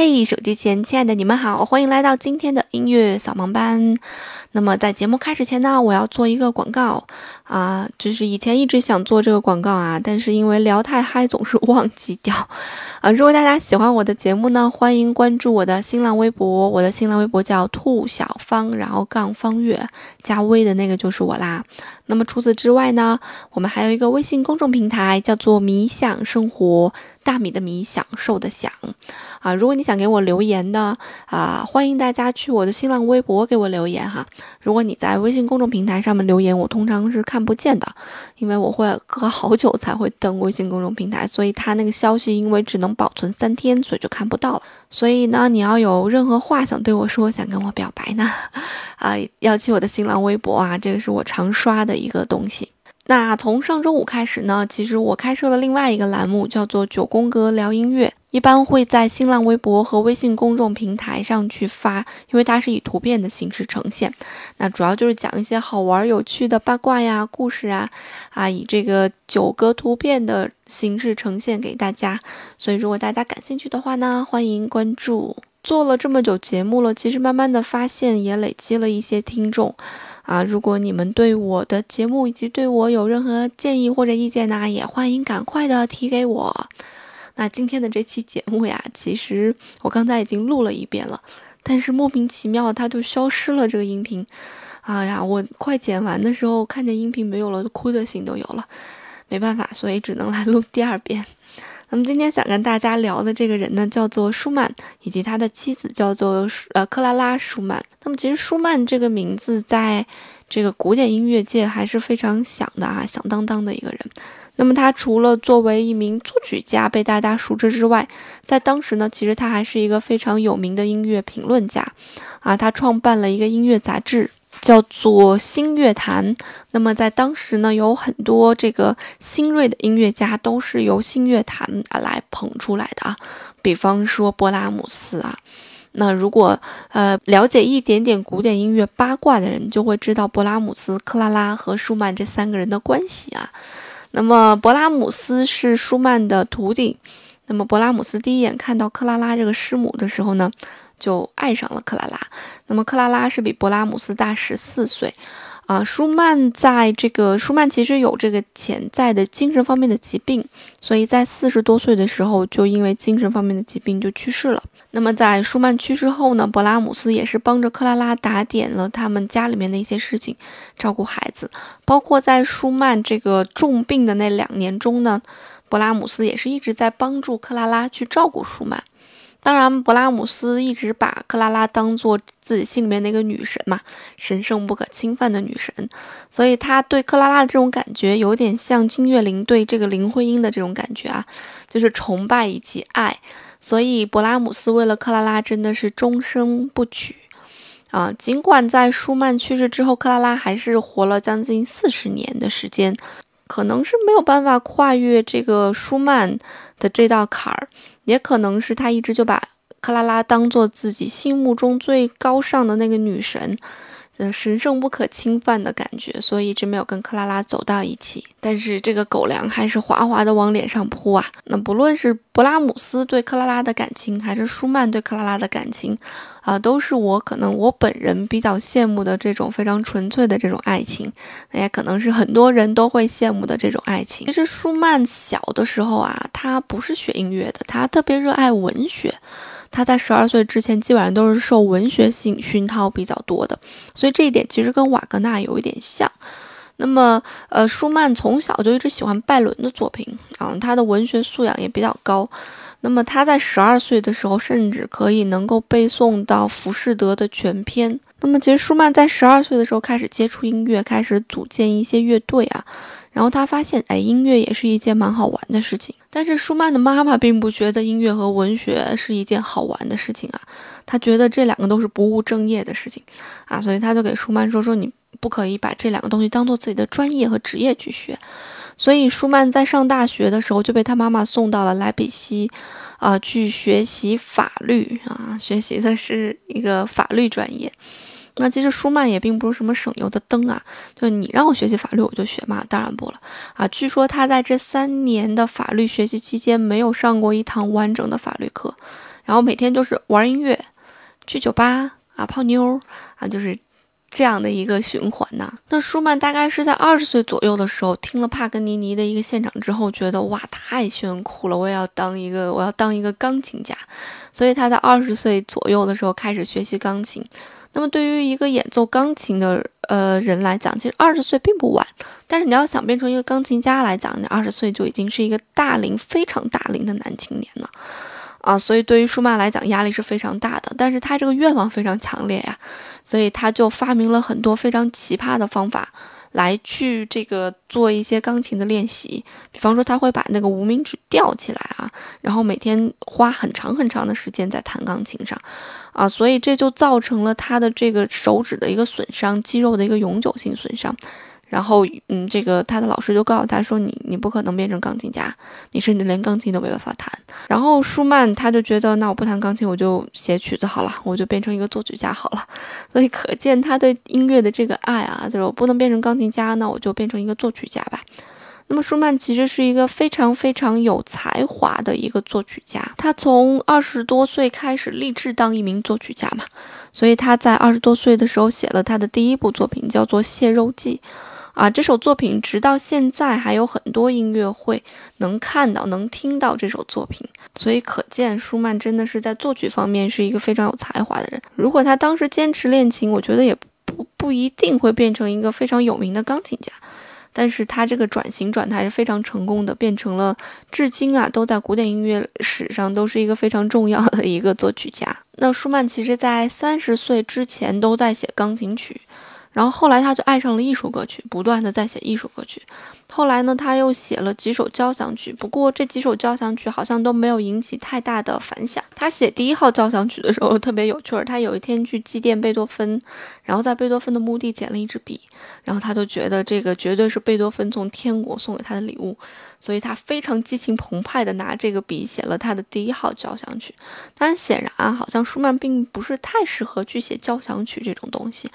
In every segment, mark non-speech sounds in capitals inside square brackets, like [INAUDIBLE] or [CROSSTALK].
嘿，手机前亲爱的你们好，欢迎来到今天的音乐扫盲班。那么在节目开始前呢，我要做一个广告啊，就是以前一直想做这个广告啊，但是因为聊太嗨，总是忘记掉 [LAUGHS] 啊。如果大家喜欢我的节目呢，欢迎关注我的新浪微博，我的新浪微博叫兔小芳，然后杠方月加微的那个就是我啦。那么除此之外呢，我们还有一个微信公众平台，叫做“米享生活”，大米的米，享受的享啊。如果你想给我留言呢，啊，欢迎大家去我我的新浪微博给我留言哈。如果你在微信公众平台上面留言，我通常是看不见的，因为我会隔好久才会登微信公众平台，所以它那个消息因为只能保存三天，所以就看不到了。所以呢，你要有任何话想对我说，想跟我表白呢，[LAUGHS] 啊，要去我的新浪微博啊，这个是我常刷的一个东西。那从上周五开始呢，其实我开设了另外一个栏目，叫做九宫格聊音乐，一般会在新浪微博和微信公众平台上去发，因为它是以图片的形式呈现。那主要就是讲一些好玩有趣的八卦呀、故事啊，啊，以这个九格图片的形式呈现给大家。所以如果大家感兴趣的话呢，欢迎关注。做了这么久节目了，其实慢慢的发现也累积了一些听众。啊，如果你们对我的节目以及对我有任何建议或者意见呢，也欢迎赶快的提给我。那今天的这期节目呀，其实我刚才已经录了一遍了，但是莫名其妙它就消失了这个音频。哎呀，我快剪完的时候看见音频没有了，哭的心都有了，没办法，所以只能来录第二遍。那么今天想跟大家聊的这个人呢，叫做舒曼，以及他的妻子叫做呃克拉拉舒曼。那么其实舒曼这个名字在这个古典音乐界还是非常响的啊，响当当的一个人。那么他除了作为一名作曲家被大家熟知之外，在当时呢，其实他还是一个非常有名的音乐评论家啊，他创办了一个音乐杂志。叫做新乐坛。那么在当时呢，有很多这个新锐的音乐家都是由新乐坛啊来捧出来的啊。比方说勃拉姆斯啊。那如果呃了解一点点古典音乐八卦的人，就会知道勃拉姆斯、克拉拉和舒曼这三个人的关系啊。那么勃拉姆斯是舒曼的徒弟。那么勃拉姆斯第一眼看到克拉拉这个师母的时候呢？就爱上了克拉拉。那么克拉拉是比勃拉姆斯大十四岁，啊，舒曼在这个舒曼其实有这个潜在的精神方面的疾病，所以在四十多岁的时候就因为精神方面的疾病就去世了。那么在舒曼去世后呢，勃拉姆斯也是帮着克拉拉打点了他们家里面的一些事情，照顾孩子，包括在舒曼这个重病的那两年中呢，勃拉姆斯也是一直在帮助克拉拉去照顾舒曼。当然，勃拉姆斯一直把克拉拉当做自己心里面那个女神嘛，神圣不可侵犯的女神，所以他对克拉拉的这种感觉有点像金岳霖对这个林徽因的这种感觉啊，就是崇拜以及爱。所以勃拉姆斯为了克拉拉真的是终生不娶啊。尽管在舒曼去世之后，克拉拉还是活了将近四十年的时间，可能是没有办法跨越这个舒曼的这道坎儿。也可能是他一直就把克拉拉当做自己心目中最高尚的那个女神，神圣不可侵犯的感觉，所以一直没有跟克拉拉走到一起。但是这个狗粮还是哗哗的往脸上扑啊！那不论是勃拉姆斯对克拉拉的感情，还是舒曼对克拉拉的感情，啊，都是我可能我本人比较羡慕的这种非常纯粹的这种爱情，那也可能是很多人都会羡慕的这种爱情。其实舒曼小的时候啊，他不是学音乐的，他特别热爱文学。他在十二岁之前基本上都是受文学性熏陶比较多的，所以这一点其实跟瓦格纳有一点像。那么，呃，舒曼从小就一直喜欢拜伦的作品啊，他的文学素养也比较高。那么他在十二岁的时候，甚至可以能够背诵到浮士德的全篇。那么，其实舒曼在十二岁的时候开始接触音乐，开始组建一些乐队啊。然后他发现，哎，音乐也是一件蛮好玩的事情。但是舒曼的妈妈并不觉得音乐和文学是一件好玩的事情啊，他觉得这两个都是不务正业的事情啊，所以他就给舒曼说说你。不可以把这两个东西当做自己的专业和职业去学，所以舒曼在上大学的时候就被他妈妈送到了莱比锡，啊，去学习法律啊，学习的是一个法律专业。那其实舒曼也并不是什么省油的灯啊，就你让我学习法律我就学嘛，当然不了啊。据说他在这三年的法律学习期间没有上过一堂完整的法律课。然后每天就是玩音乐，去酒吧啊泡妞啊，就是这样的一个循环呐。那舒曼大概是在二十岁左右的时候听了帕格尼尼的一个现场之后，觉得哇太炫酷了，我也要当一个我要当一个钢琴家，所以他在二十岁左右的时候开始学习钢琴。那么对于一个演奏钢琴的呃人来讲，其实二十岁并不晚。但是你要想变成一个钢琴家来讲，你二十岁就已经是一个大龄、非常大龄的男青年了，啊，所以对于舒曼来讲压力是非常大的。但是他这个愿望非常强烈呀，所以他就发明了很多非常奇葩的方法。来去这个做一些钢琴的练习，比方说他会把那个无名指吊起来啊，然后每天花很长很长的时间在弹钢琴上，啊，所以这就造成了他的这个手指的一个损伤，肌肉的一个永久性损伤。然后，嗯，这个他的老师就告诉他说：“你你不可能变成钢琴家，你甚至连钢琴都没办法弹。”然后舒曼他就觉得，那我不弹钢琴，我就写曲子好了，我就变成一个作曲家好了。[LAUGHS] 所以可见他对音乐的这个爱啊，就是我不能变成钢琴家，那我就变成一个作曲家吧。那么舒曼其实是一个非常非常有才华的一个作曲家，他从二十多岁开始立志当一名作曲家嘛，所以他在二十多岁的时候写了他的第一部作品，叫做《蟹肉记》。啊，这首作品直到现在还有很多音乐会能看到、能听到这首作品，所以可见舒曼真的是在作曲方面是一个非常有才华的人。如果他当时坚持练琴，我觉得也不不一定会变成一个非常有名的钢琴家。但是他这个转型转的还是非常成功的，变成了至今啊都在古典音乐史上都是一个非常重要的一个作曲家。那舒曼其实在三十岁之前都在写钢琴曲。然后后来他就爱上了艺术歌曲，不断的在写艺术歌曲。后来呢，他又写了几首交响曲，不过这几首交响曲好像都没有引起太大的反响。他写第一号交响曲的时候特别有趣儿，他有一天去祭奠贝多芬，然后在贝多芬的墓地捡了一支笔，然后他就觉得这个绝对是贝多芬从天国送给他的礼物，所以他非常激情澎湃的拿这个笔写了他的第一号交响曲。但显然啊，好像舒曼并不是太适合去写交响曲这种东西，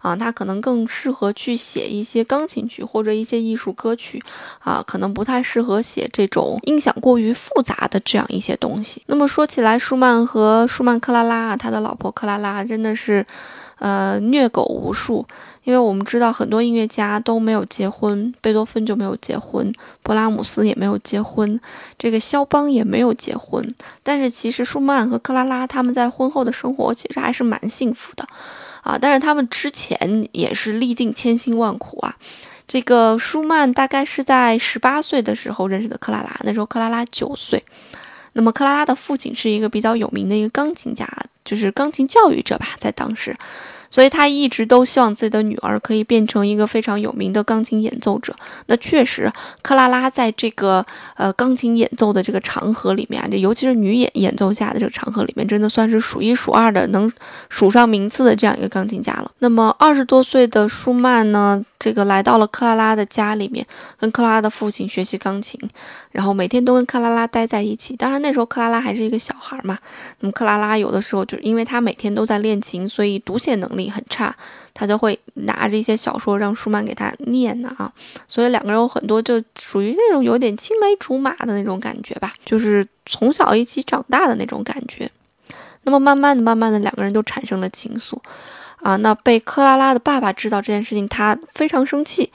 啊，他可能更适合去写一些钢琴曲或者一些艺术歌。曲啊，可能不太适合写这种音响过于复杂的这样一些东西。那么说起来，舒曼和舒曼克拉拉，他的老婆克拉拉真的是，呃，虐狗无数。因为我们知道很多音乐家都没有结婚，贝多芬就没有结婚，勃拉姆斯也没有结婚，这个肖邦也没有结婚。但是其实舒曼和克拉拉他们在婚后的生活其实还是蛮幸福的，啊，但是他们之前也是历尽千辛万苦啊。这个舒曼大概是在十八岁的时候认识的克拉拉，那时候克拉拉九岁。那么克拉拉的父亲是一个比较有名的一个钢琴家，就是钢琴教育者吧，在当时。所以他一直都希望自己的女儿可以变成一个非常有名的钢琴演奏者。那确实，克拉拉在这个呃钢琴演奏的这个场合里面，这尤其是女演演奏家的这个场合里面，真的算是数一数二的能数上名次的这样一个钢琴家了。那么二十多岁的舒曼呢，这个来到了克拉拉的家里面，跟克拉拉的父亲学习钢琴，然后每天都跟克拉拉待在一起。当然那时候克拉拉还是一个小孩嘛，那么克拉拉有的时候就是因为他每天都在练琴，所以读写能力。很差，他就会拿着一些小说让舒曼给他念呢啊，所以两个人有很多就属于那种有点青梅竹马的那种感觉吧，就是从小一起长大的那种感觉。那么慢慢的、慢慢的，两个人就产生了情愫啊。那被克拉拉的爸爸知道这件事情，他非常生气。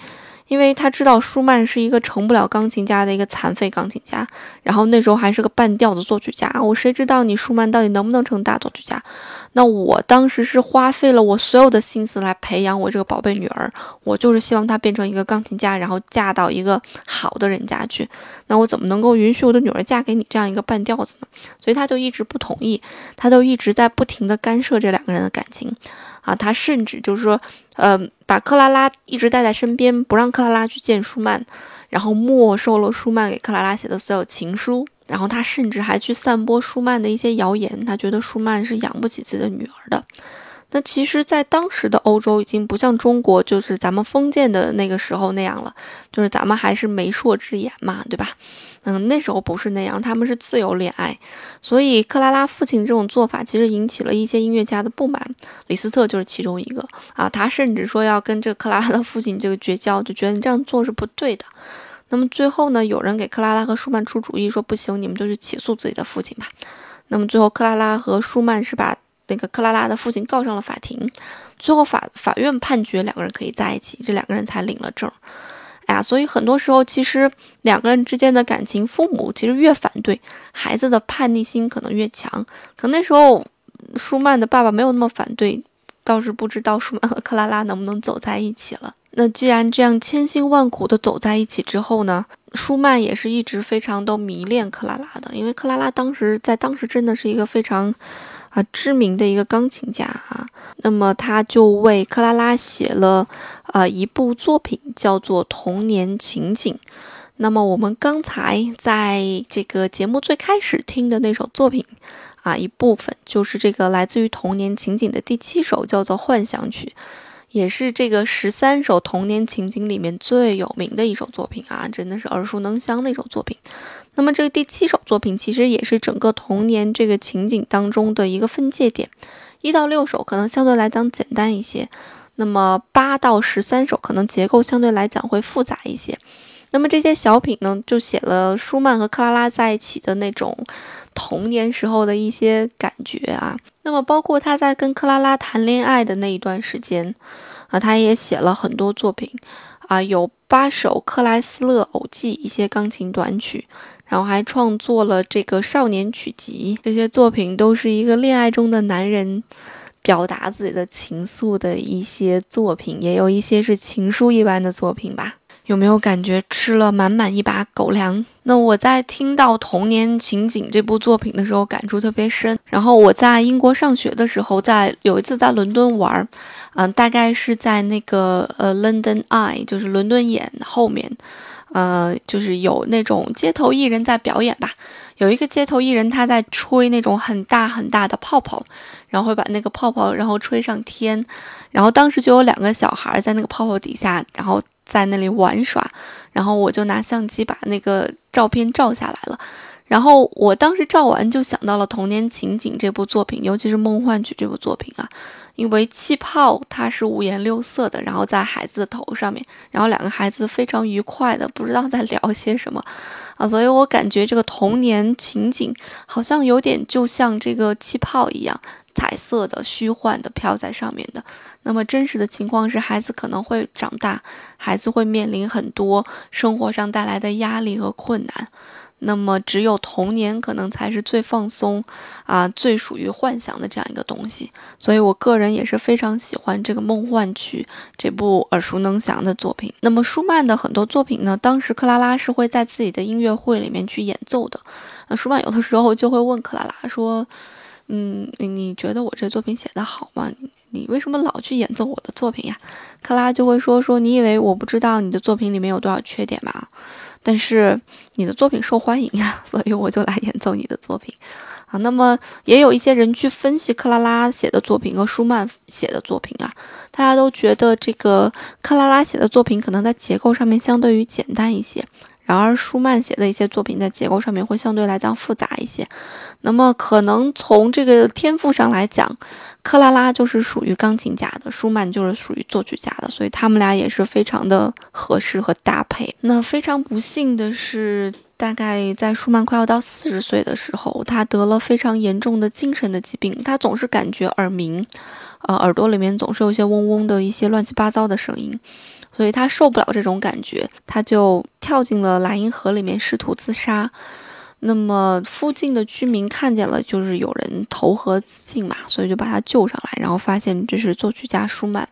因为他知道舒曼是一个成不了钢琴家的一个残废钢琴家，然后那时候还是个半吊子作曲家。我谁知道你舒曼到底能不能成大作曲家？那我当时是花费了我所有的心思来培养我这个宝贝女儿，我就是希望她变成一个钢琴家，然后嫁到一个好的人家去。那我怎么能够允许我的女儿嫁给你这样一个半吊子呢？所以他就一直不同意，他就一直在不停的干涉这两个人的感情。啊，他甚至就是说，呃，把克拉拉一直带在身边，不让克拉拉去见舒曼，然后没收了舒曼给克拉拉写的所有情书，然后他甚至还去散播舒曼的一些谣言，他觉得舒曼是养不起自己的女儿的。那其实，在当时的欧洲，已经不像中国，就是咱们封建的那个时候那样了，就是咱们还是媒妁之言嘛，对吧？嗯，那时候不是那样，他们是自由恋爱，所以克拉拉父亲这种做法，其实引起了一些音乐家的不满。李斯特就是其中一个啊，他甚至说要跟这个克拉拉的父亲这个绝交，就觉得你这样做是不对的。那么最后呢，有人给克拉拉和舒曼出主意，说不行，你们就去起诉自己的父亲吧。那么最后，克拉拉和舒曼是把那个克拉拉的父亲告上了法庭，最后法法院判决两个人可以在一起，这两个人才领了证。哎呀，所以很多时候其实两个人之间的感情，父母其实越反对，孩子的叛逆心可能越强。可那时候舒曼的爸爸没有那么反对，倒是不知道舒曼和克拉拉能不能走在一起了。那既然这样千辛万苦的走在一起之后呢，舒曼也是一直非常都迷恋克拉拉的，因为克拉拉当时在当时真的是一个非常。啊，知名的一个钢琴家啊，那么他就为克拉拉写了啊一部作品，叫做《童年情景》。那么我们刚才在这个节目最开始听的那首作品啊，一部分就是这个来自于《童年情景》的第七首，叫做《幻想曲》。也是这个十三首童年情景里面最有名的一首作品啊，真的是耳熟能详的一首作品。那么这个第七首作品其实也是整个童年这个情景当中的一个分界点。一到六首可能相对来讲简单一些，那么八到十三首可能结构相对来讲会复杂一些。那么这些小品呢，就写了舒曼和克拉拉在一起的那种童年时候的一些感觉啊。那么包括他在跟克拉拉谈恋爱的那一段时间啊，他也写了很多作品啊，有八首克莱斯勒偶记一些钢琴短曲，然后还创作了这个少年曲集。这些作品都是一个恋爱中的男人表达自己的情愫的一些作品，也有一些是情书一般的作品吧。有没有感觉吃了满满一把狗粮？那我在听到《童年情景》这部作品的时候，感触特别深。然后我在英国上学的时候，在有一次在伦敦玩，嗯，大概是在那个呃 London Eye，就是伦敦眼后面，呃，就是有那种街头艺人在表演吧。有一个街头艺人他在吹那种很大很大的泡泡，然后会把那个泡泡然后吹上天，然后当时就有两个小孩在那个泡泡底下，然后。在那里玩耍，然后我就拿相机把那个照片照下来了。然后我当时照完就想到了《童年情景》这部作品，尤其是《梦幻曲》这部作品啊，因为气泡它是五颜六色的，然后在孩子的头上面，然后两个孩子非常愉快的不知道在聊些什么。啊，所以我感觉这个童年情景好像有点就像这个气泡一样。彩色的、虚幻的飘在上面的，那么真实的情况是，孩子可能会长大，孩子会面临很多生活上带来的压力和困难，那么只有童年可能才是最放松啊，最属于幻想的这样一个东西。所以我个人也是非常喜欢这个《梦幻曲》这部耳熟能详的作品。那么舒曼的很多作品呢，当时克拉拉是会在自己的音乐会里面去演奏的。那舒曼有的时候就会问克拉拉说。嗯，你觉得我这作品写的好吗？你为什么老去演奏我的作品呀？克拉就会说说，你以为我不知道你的作品里面有多少缺点吗？但是你的作品受欢迎呀，[LAUGHS] 所以我就来演奏你的作品啊。那么也有一些人去分析克拉拉写的作品和舒曼写的作品啊，大家都觉得这个克拉拉写的作品可能在结构上面相对于简单一些。然而，舒曼写的一些作品在结构上面会相对来讲复杂一些。那么，可能从这个天赋上来讲，克拉拉就是属于钢琴家的，舒曼就是属于作曲家的，所以他们俩也是非常的合适和搭配。那非常不幸的是，大概在舒曼快要到四十岁的时候，他得了非常严重的精神的疾病，他总是感觉耳鸣，呃，耳朵里面总是有一些嗡嗡的一些乱七八糟的声音。所以他受不了这种感觉，他就跳进了莱茵河里面试图自杀。那么附近的居民看见了，就是有人投河自尽嘛，所以就把他救上来，然后发现这是作曲家舒曼，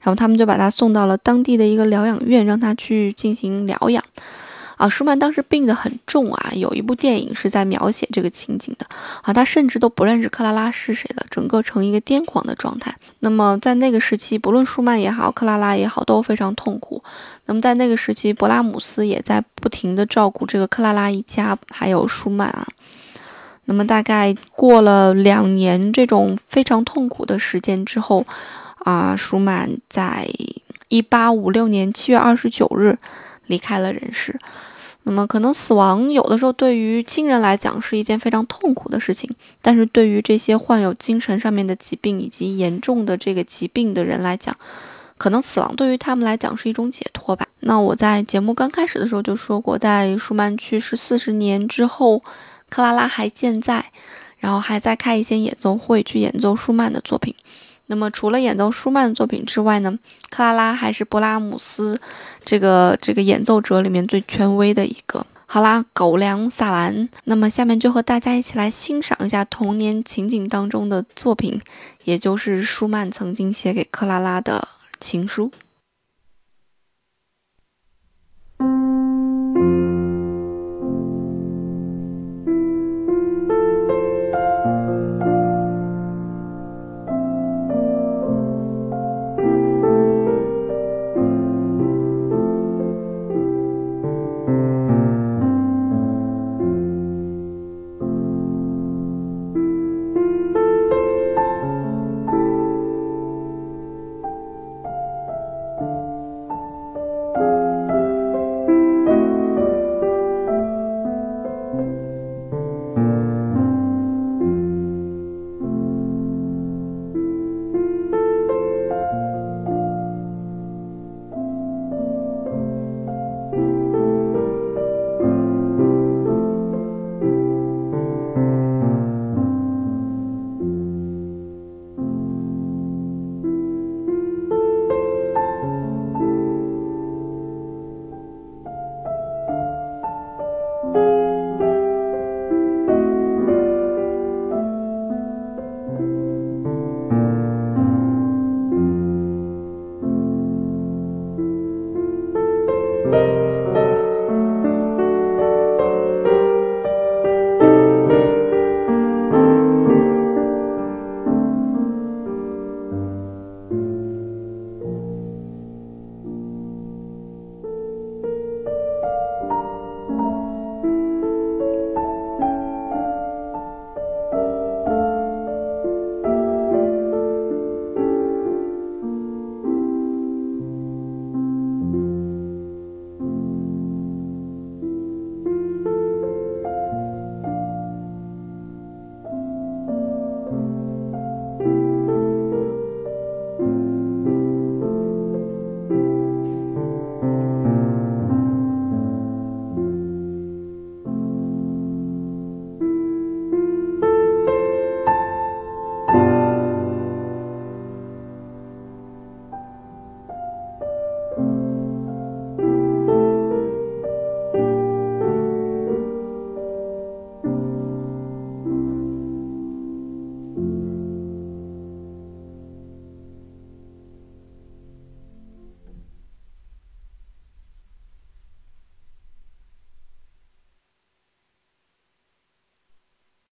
然后他们就把他送到了当地的一个疗养院，让他去进行疗养。啊，舒曼当时病得很重啊，有一部电影是在描写这个情景的啊，他甚至都不认识克拉拉是谁了，整个成一个癫狂的状态。那么在那个时期，不论舒曼也好，克拉拉也好，都非常痛苦。那么在那个时期，勃拉姆斯也在不停地照顾这个克拉拉一家，还有舒曼啊。那么大概过了两年这种非常痛苦的时间之后，啊，舒曼在一八五六年七月二十九日离开了人世。那么，可能死亡有的时候对于亲人来讲是一件非常痛苦的事情，但是对于这些患有精神上面的疾病以及严重的这个疾病的人来讲，可能死亡对于他们来讲是一种解脱吧。那我在节目刚开始的时候就说过，在舒曼去世四十年之后，克拉拉还健在，然后还在开一些演奏会去演奏舒曼的作品。那么除了演奏舒曼的作品之外呢，克拉拉还是勃拉姆斯这个这个演奏者里面最权威的一个。好啦，狗粮撒完，那么下面就和大家一起来欣赏一下童年情景当中的作品，也就是舒曼曾经写给克拉拉的情书。